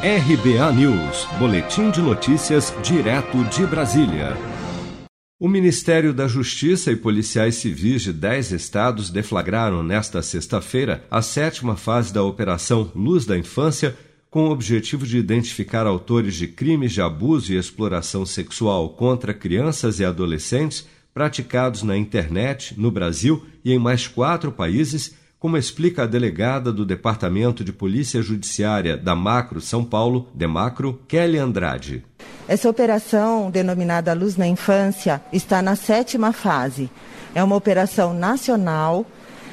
RBA News, Boletim de Notícias, direto de Brasília. O Ministério da Justiça e policiais civis de 10 estados deflagraram nesta sexta-feira a sétima fase da Operação Luz da Infância, com o objetivo de identificar autores de crimes de abuso e exploração sexual contra crianças e adolescentes praticados na internet, no Brasil e em mais quatro países como explica a delegada do Departamento de Polícia Judiciária da Macro São Paulo, Demacro, Kelly Andrade. Essa operação, denominada Luz na Infância, está na sétima fase. É uma operação nacional,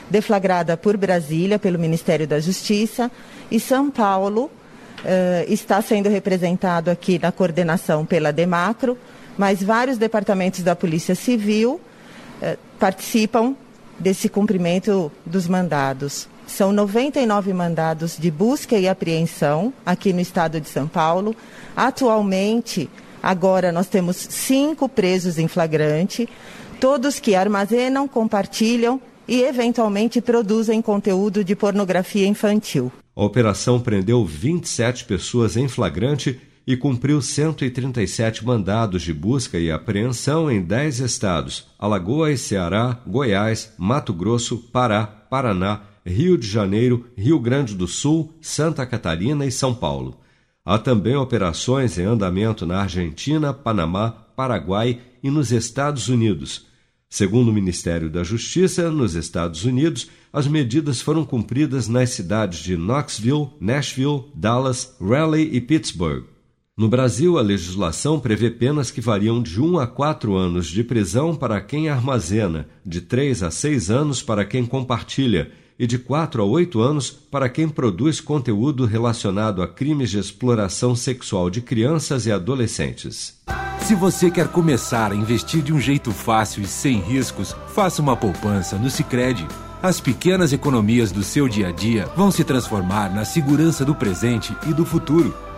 deflagrada por Brasília, pelo Ministério da Justiça, e São Paulo uh, está sendo representado aqui na coordenação pela Demacro, mas vários departamentos da Polícia Civil uh, participam desse cumprimento dos mandados. São 99 mandados de busca e apreensão aqui no estado de São Paulo. Atualmente, agora nós temos cinco presos em flagrante, todos que armazenam, compartilham e eventualmente produzem conteúdo de pornografia infantil. A operação prendeu 27 pessoas em flagrante e cumpriu 137 mandados de busca e apreensão em 10 estados: Alagoas, Ceará, Goiás, Mato Grosso, Pará, Paraná, Rio de Janeiro, Rio Grande do Sul, Santa Catarina e São Paulo. Há também operações em andamento na Argentina, Panamá, Paraguai e nos Estados Unidos. Segundo o Ministério da Justiça, nos Estados Unidos, as medidas foram cumpridas nas cidades de Knoxville, Nashville, Dallas, Raleigh e Pittsburgh. No Brasil, a legislação prevê penas que variam de 1 a 4 anos de prisão para quem armazena, de 3 a 6 anos para quem compartilha e de 4 a 8 anos para quem produz conteúdo relacionado a crimes de exploração sexual de crianças e adolescentes. Se você quer começar a investir de um jeito fácil e sem riscos, faça uma poupança no Sicredi. As pequenas economias do seu dia a dia vão se transformar na segurança do presente e do futuro.